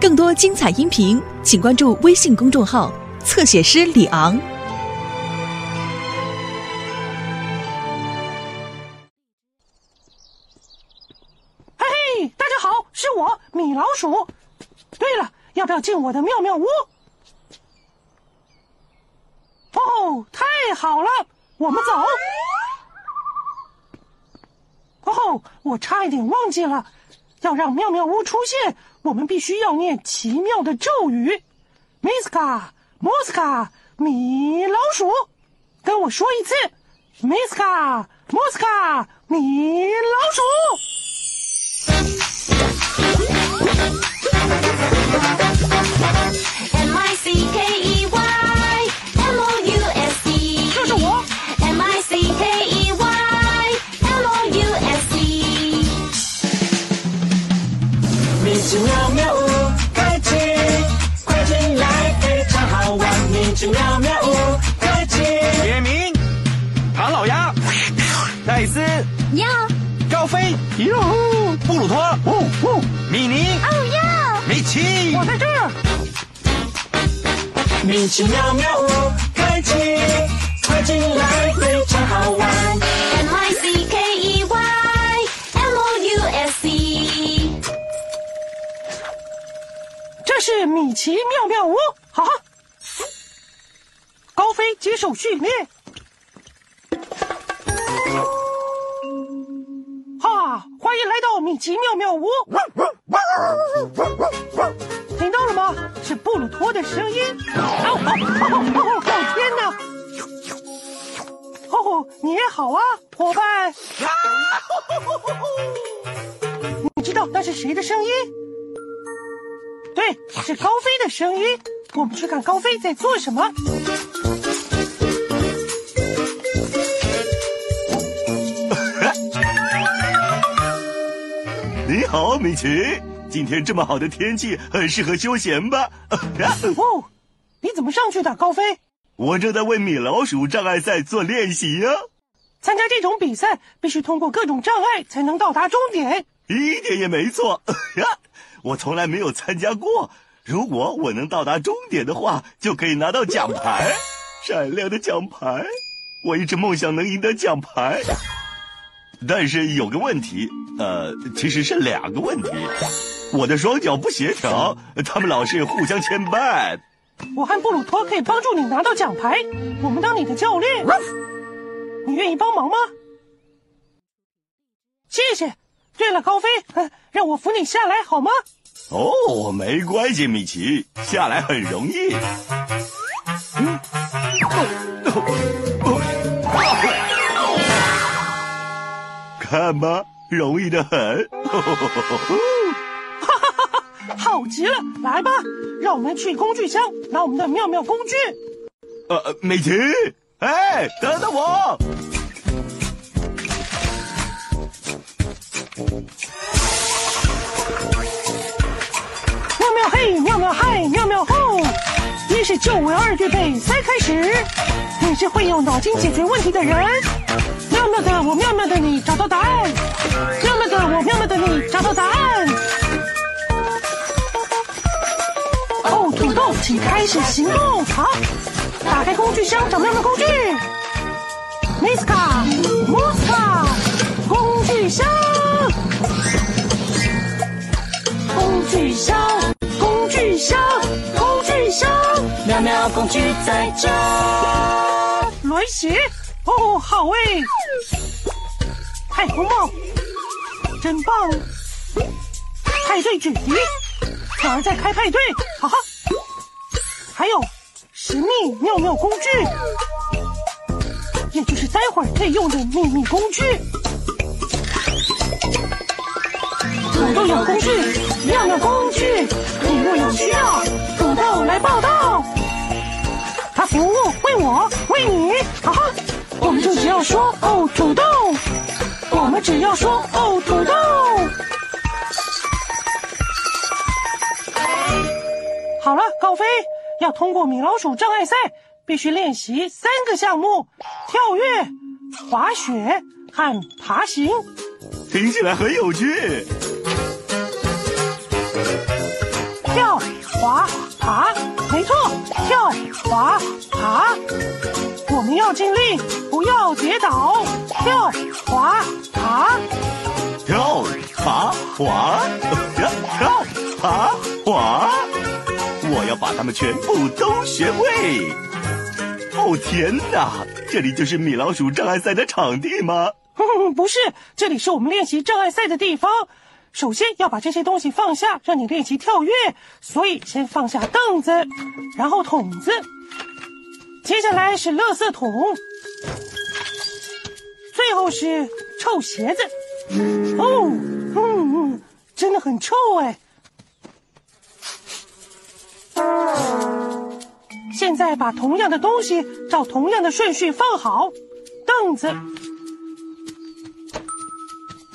更多精彩音频，请关注微信公众号“侧写师李昂”。嘿嘿，大家好，是我米老鼠。对了，要不要进我的妙妙屋？哦，太好了，我们走。哦，我差一点忘记了，要让妙妙屋出现，我们必须要念奇妙的咒语。Miska Moska 米老鼠，跟我说一次，Miska Moska 米老鼠。飞、哟、布鲁托、呜呜、米妮、哦呀米奇。我在这儿。米奇妙妙屋开启，快进来，非常好玩。M I C K E Y M O U S E 这是米奇妙妙屋，好哈。高飞接受训练。欢迎来到米奇妙妙屋。听到了吗？是布鲁托的声音。哦哦哦哦！哦天哪！哦，你也好啊，伙伴。你知道那是谁的声音？对，是高飞的声音。我们去看高飞在做什么。你好，米奇。今天这么好的天气，很适合休闲吧？哦，你怎么上去的，高飞？我正在为米老鼠障碍赛做练习呀、参加这种比赛必须通过各种障碍才能到达终点。一点也没错。我从来没有参加过。如果我能到达终点的话，就可以拿到奖牌，闪亮的奖牌。我一直梦想能赢得奖牌，但是有个问题，呃，其实是两个问题。我的双脚不协调，他们老是互相牵绊。我和布鲁托可以帮助你拿到奖牌，我们当你的教练。你愿意帮忙吗？谢谢。对了，高飞，呃让我扶你下来好吗？哦，没关系，米奇，下来很容易。嗯，哦 看吧，容易的很。哈哈哈好极了，来吧，让我们去工具箱拿我们的妙妙工具。呃，美琪，哎，等等我。妙妙嘿，妙妙嗨，妙妙吼！一是救我，二预备，三开始。你是会用脑筋解决问题的人。你，找到答案。妙妙的我，妙妙的你，找到答案。哦，土豆，请开始行动。好，打开工具箱，找妙妙工具。Miska Muska 工具箱。工具箱，工具箱，工具箱，妙妙工具在这。轮鞋，哦，好诶！太空帽，真棒！派对距离，哪儿在开派对？哈哈！还有神秘妙妙工具，也就是待会儿可以用的秘密工具。土豆有工具，妙妙工具，你若有需要，土豆来报道。他服务为我，为你，哈哈！我们就只要说哦，土豆，我们只要说哦，土豆。好了，高飞要通过米老鼠障碍赛，必须练习三个项目：跳跃、滑雪和爬行。听起来很有趣。跳滑、爬，没错跳、滑、爬。我们要尽力，不要跌倒。跳、滑、爬。跳、爬、滑，跳、跳、爬、滑，我要把它们全部都学会。哦天哪，这里就是米老鼠障碍赛的场地吗？不是，这里是我们练习障碍赛的地方。首先要把这些东西放下，让你练习跳跃。所以先放下凳子，然后桶子，接下来是垃圾桶，最后是臭鞋子。哦，嗯嗯，真的很臭哎。现在把同样的东西照同样的顺序放好，凳子，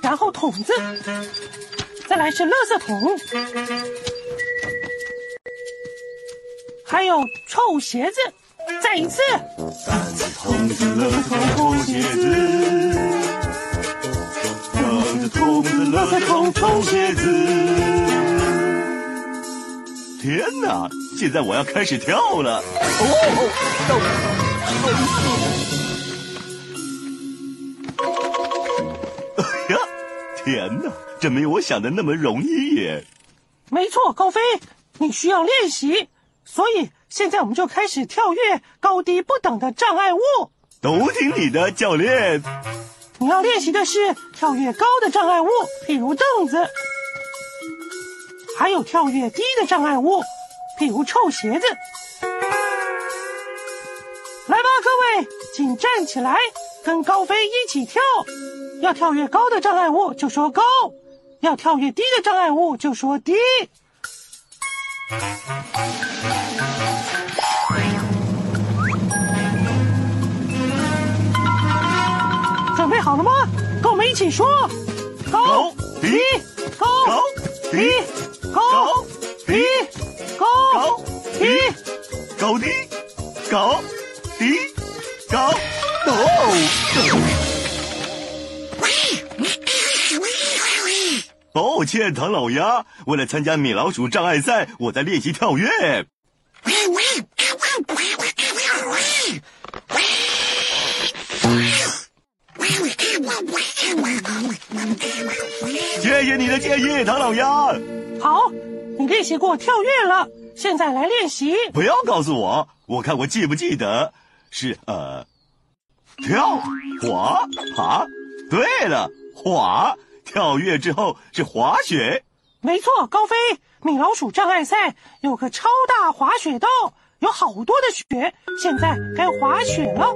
然后桶子，再来是垃圾桶，还有臭鞋子，再一次，桶子、垃圾桶、臭鞋子，凳子、桶子、垃圾桶、臭鞋子。天哪！现在我要开始跳了。哦，哎呀，天哪！这没有我想的那么容易耶。没错，高飞，你需要练习，所以现在我们就开始跳跃高低不等的障碍物。都听你的，教练。你要练习的是跳跃高的障碍物，譬如凳子，还有跳跃低的障碍物，譬如臭鞋子。来吧，各位，请站起来，跟高飞一起跳。要跳跃高的障碍物就说高，要跳跃低的障碍物就说低。备好了吗？跟我们一起说：高低高低高低高低高低高低高。哦！抱歉，唐老鸭，为了参加米老鼠障碍赛，我在练习跳跃。谢谢你的建议，唐老鸭。好，你练习过跳跃了，现在来练习。不要告诉我，我看我记不记得是呃，跳、滑、爬。对了，滑。跳跃之后是滑雪。没错，高飞，米老鼠障碍赛有个超大滑雪道，有好多的雪，现在该滑雪了。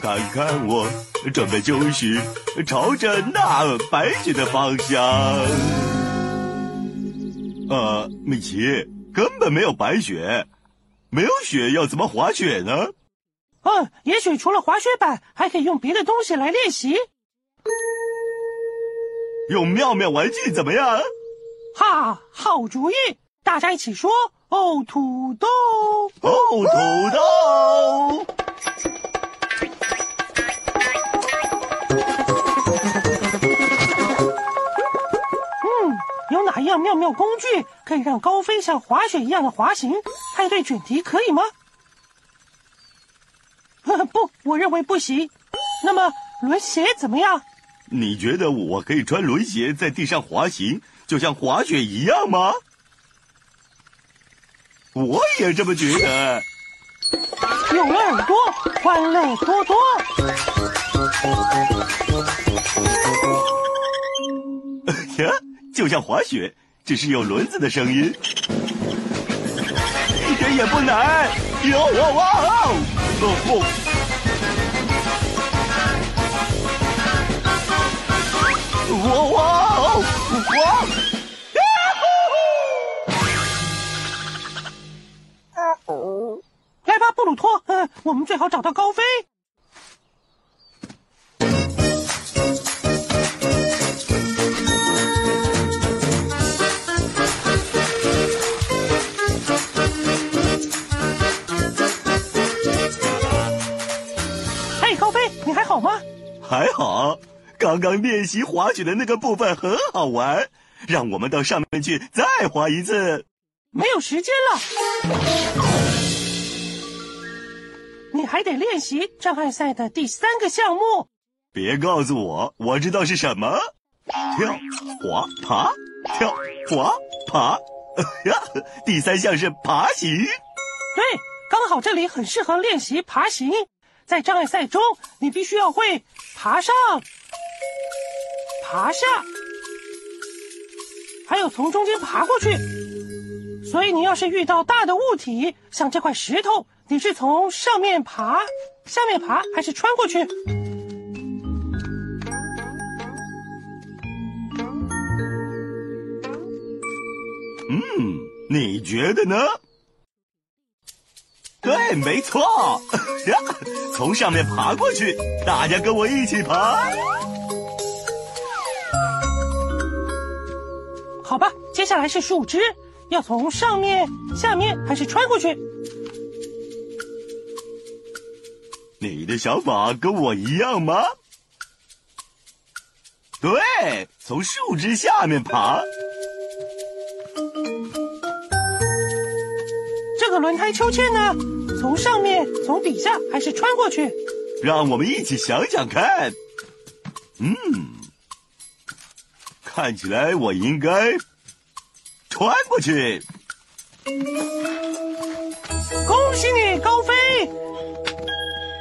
看看我，准备就是朝着那白雪的方向。呃，米奇，根本没有白雪，没有雪要怎么滑雪呢？嗯，也许除了滑雪板，还可以用别的东西来练习。用妙妙玩具怎么样？哈，好主意！大家一起说：哦，土豆！哦，土豆！妙妙工具可以让高飞像滑雪一样的滑行？派对卷题可以吗？不，我认为不行。那么轮鞋怎么样？你觉得我可以穿轮鞋在地上滑行，就像滑雪一样吗？我也这么觉得。有了耳朵，欢乐多多。呀，就像滑雪，只是有轮子的声音，一点也不难。有哇哇哦哦哦！哇哇练习滑雪的那个部分很好玩，让我们到上面去再滑一次。没有时间了，你还得练习障碍赛的第三个项目。别告诉我，我知道是什么。跳、滑、爬，跳、滑、爬。呀，第三项是爬行。对，刚好这里很适合练习爬行。在障碍赛中，你必须要会爬上、爬下，还有从中间爬过去。所以你要是遇到大的物体，像这块石头，你是从上面爬、下面爬，还是穿过去？嗯，你觉得呢？对，没错，从上面爬过去，大家跟我一起爬。好吧，接下来是树枝，要从上面、下面还是穿过去？你的想法跟我一样吗？对，从树枝下面爬。这个轮胎秋千呢？从上面、从底下还是穿过去？让我们一起想想看。嗯，看起来我应该穿过去。恭喜你，高飞！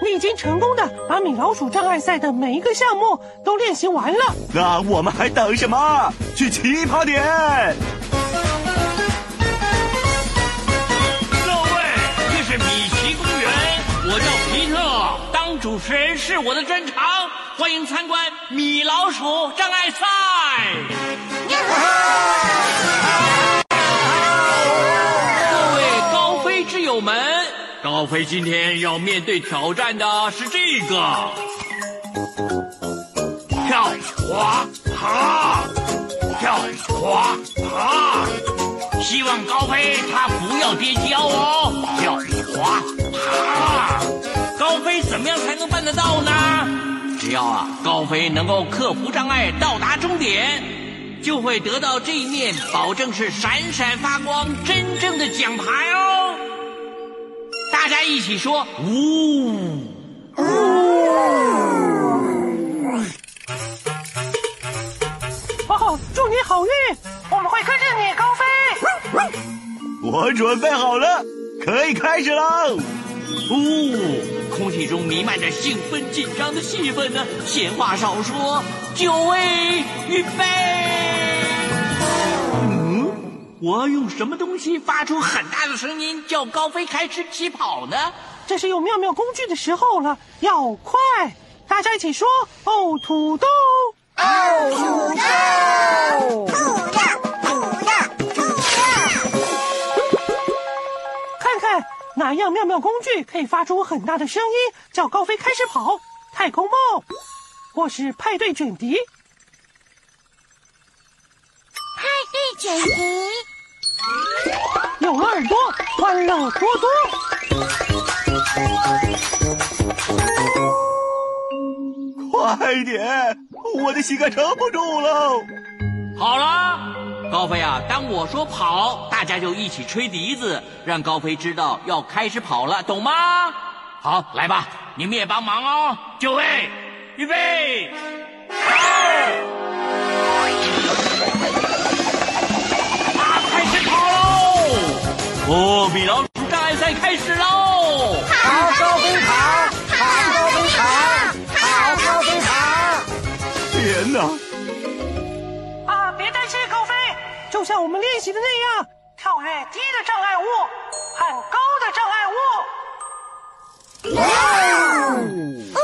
你已经成功的把米老鼠障碍赛的每一个项目都练习完了。那我们还等什么？去起跑点！各位，这是米奇公园，我叫皮特，当主持人是我的专长，欢迎参观米老鼠障碍赛。各位高飞之友们，高飞今天要面对挑战的是这个跳滑爬，跳滑爬。希望高飞他不要跌跤哦，跳滑爬。高飞怎么样才能办得到呢？只要啊，高飞能够克服障碍到达终点，就会得到这一面保证是闪闪发光、真正的奖牌哦。大家一起说呜！哦，祝你好运！我们会跟着你，高飞。我准备好了，可以开始喽！哦，空气中弥漫着兴奋紧张的气氛呢。闲话少说，就位，预备。嗯，我要用什么东西发出很大的声音，叫高飞开始起跑呢？这是用妙妙工具的时候了，要快！大家一起说：哦，土豆！看哪样妙妙工具可以发出很大的声音，叫高飞开始跑？太空梦，或是派对卷笛？派对卷笛，有了耳朵，欢乐多多。快点，我的膝盖撑不住了。好了，高飞啊，当我说跑，大家就一起吹笛子，让高飞知道要开始跑了，懂吗？好，来吧，你们也帮忙哦。就位，预备，跑！啊，开始跑喽！哦，米老鼠障碍赛开始喽！好高飞爬，像我们练习的那样，跳跃低的障碍物，和高的障碍物。哦，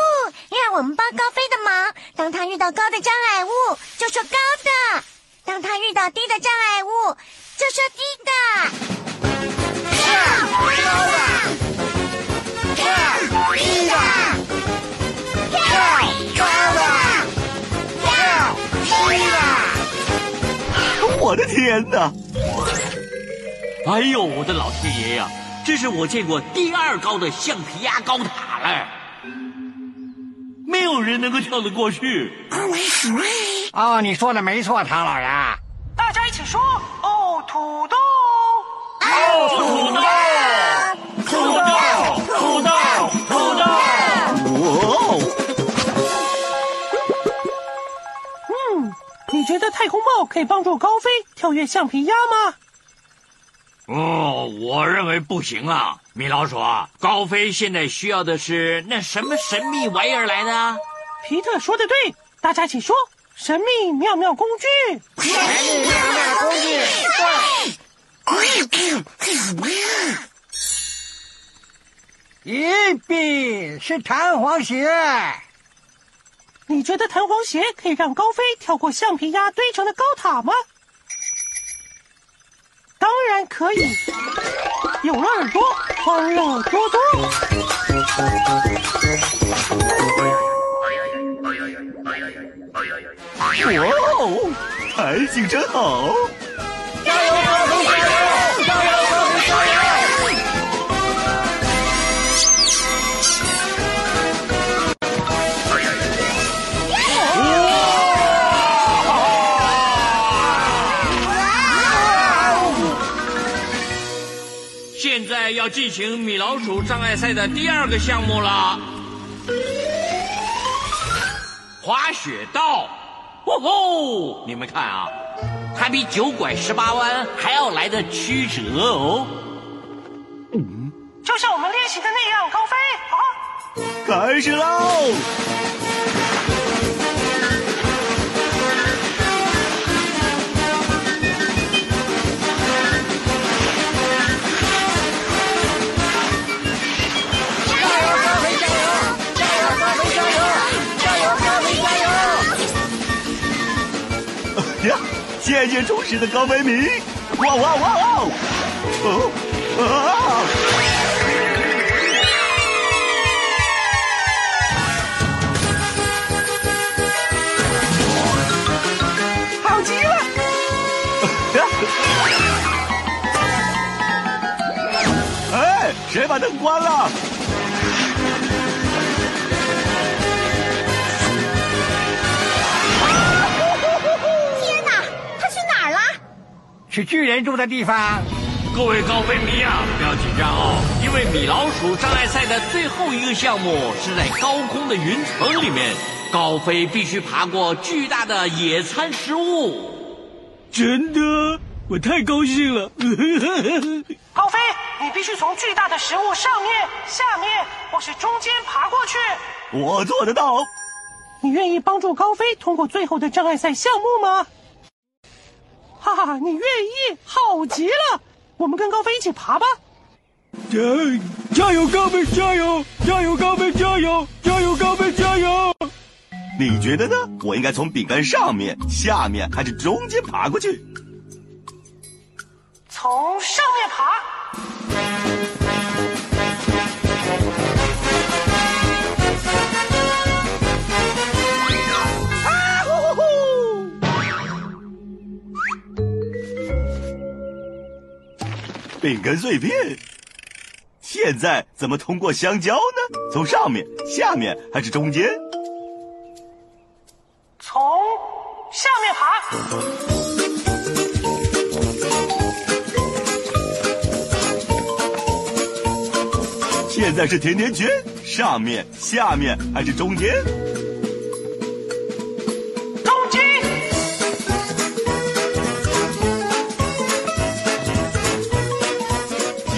让我们帮高飞的忙。当他遇到高的障碍物，就说高的；当他遇到低的障碍物，就说低的。我的天哪！哎呦，我的老天爷呀！这是我见过第二高的橡皮鸭高塔了。没有人能够跳得过去。哦，你说的没错，唐老爷。大家一起说哦，土豆。哦，土豆，你觉得太空帽可以帮助高飞跳跃橡皮鸭吗？哦，我认为不行啊，米老鼠啊，高飞现在需要的是那什么神秘玩意儿来的？皮特说的对，大家一起说神秘妙妙工具。神秘妙妙工具，咦，比是弹簧鞋。你觉得弹簧鞋可以让高飞跳过橡皮鸭堆成的高塔吗？当然可以，有了耳朵，欢乐多多。哇哦！弹性真好。现在要进行米老鼠障碍赛的第二个项目了，滑雪道。哦吼！你们看啊，它比九拐十八弯还要来的曲折哦。嗯就像我们练习的那样，高飞好！开始喽！渐渐忠实的高飞迷！哇哇哇哦！哦啊！好极了！哎，谁把灯关了？去巨人住的地方。各位高飞迷啊，不要紧张哦，因为米老鼠障碍赛的最后一个项目是在高空的云层里面，高飞必须爬过巨大的野餐食物。真的，我太高兴了！高飞，你必须从巨大的食物上面、下面或是中间爬过去。我做得到。你愿意帮助高飞通过最后的障碍赛项目吗？哈哈，你愿意，好极了！我们跟高飞一起爬吧。加加油，高飞，加油！加油，高飞，加油！加油，高飞，加油！你觉得呢？我应该从饼干上面、下面还是中间爬过去？从上面爬。饼干碎片。现在怎么通过香蕉呢？从上面、下面还是中间？从上面爬。现在是甜甜圈，上面、下面还是中间？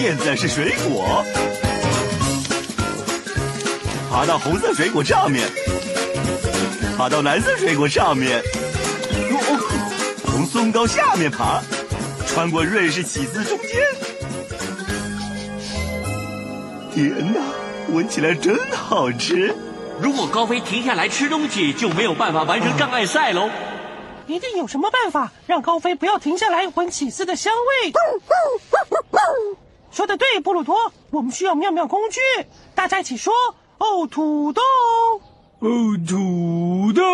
现在是水果，爬到红色水果上面，爬到蓝色水果上面，哦从松糕下面爬，穿过瑞士起司中间。天哪，闻起来真好吃！如果高飞停下来吃东西，就没有办法完成障碍赛喽。一定有什么办法让高飞不要停下来闻起司的香味。说的对，布鲁托，我们需要妙妙工具。大家一起说哦，土豆。哦，土豆！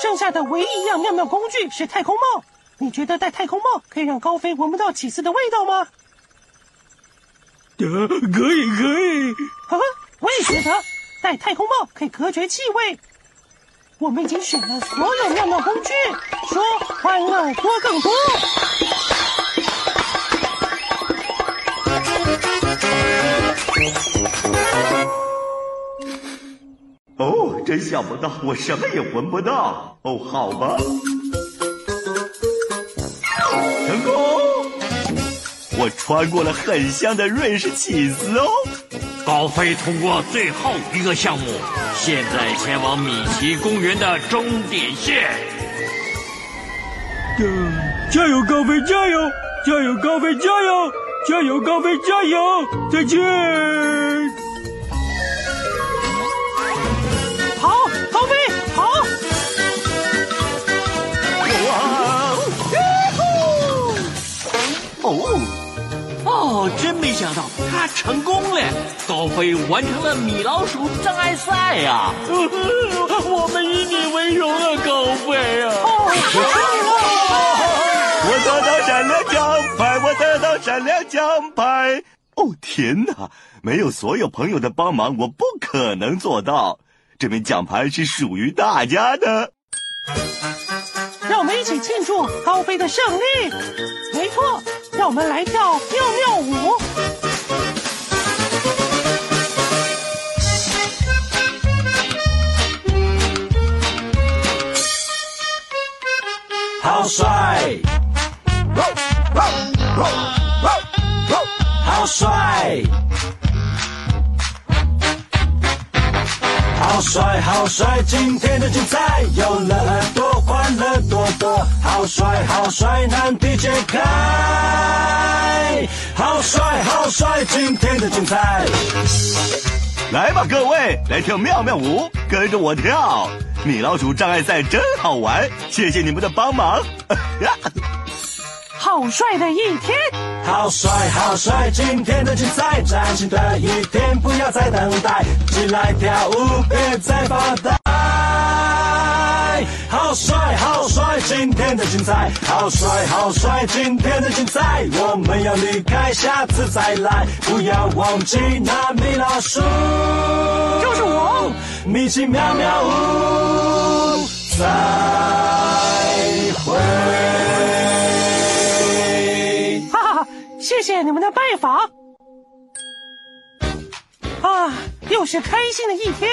剩下的唯一一样妙妙工具是太空帽。你觉得戴太空帽可以让高飞闻不到起司的味道吗？呃，可以可以。呵呵，我也觉得戴太空帽可以隔绝气味。我们已经选了所有妙妙工具，说欢乐多更多。哦，真想不到，我什么也闻不到。哦，好吧，成功！我穿过了很香的瑞士起司哦。高飞通过最后一个项目，现在前往米奇公园的终点线。加油，高飞，加油！加油，高飞，加油！加油，高飞，加油！再见。没想到他成功了！高飞完成了米老鼠障碍赛呀、我们以你为荣啊，高飞啊！我得到闪亮奖牌，我得到闪亮奖牌。哦天哪！没有所有朋友的帮忙，我不可能做到。这枚奖牌是属于大家的。让我们一起庆祝高飞的胜利。没错，让我们来跳妙妙舞。好帅！好帅！好帅，好帅！今天的精彩有了耳朵，欢乐多多。好帅，好帅！难题解开。好帅，好帅！今天的精彩。来吧，各位，来跳妙妙舞，跟着我跳。米老鼠障碍赛真好玩，谢谢你们的帮忙。好帅的一天！好帅，好帅！今天的精彩，崭新的一天，不要再等待，起来跳舞，别再发呆。好帅，好帅！今天的精彩，好帅，好帅！今天的精彩，我们要离开，下次再来，不要忘记那米老鼠，就是我，米奇妙妙屋，再会。哈哈哈！谢谢你们的拜访。啊，又是开心的一天。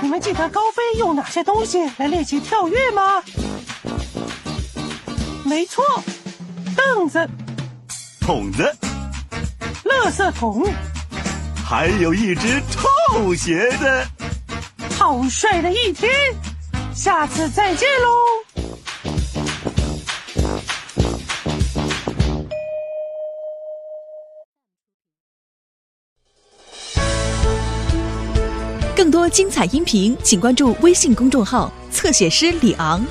你们记得高飞用哪些东西来练习跳跃吗？没错，凳子、桶子，垃圾桶，还有一只臭鞋子。好帅的一天！下次再见喽。更多精彩音频，请关注微信公众号“侧写师李昂”。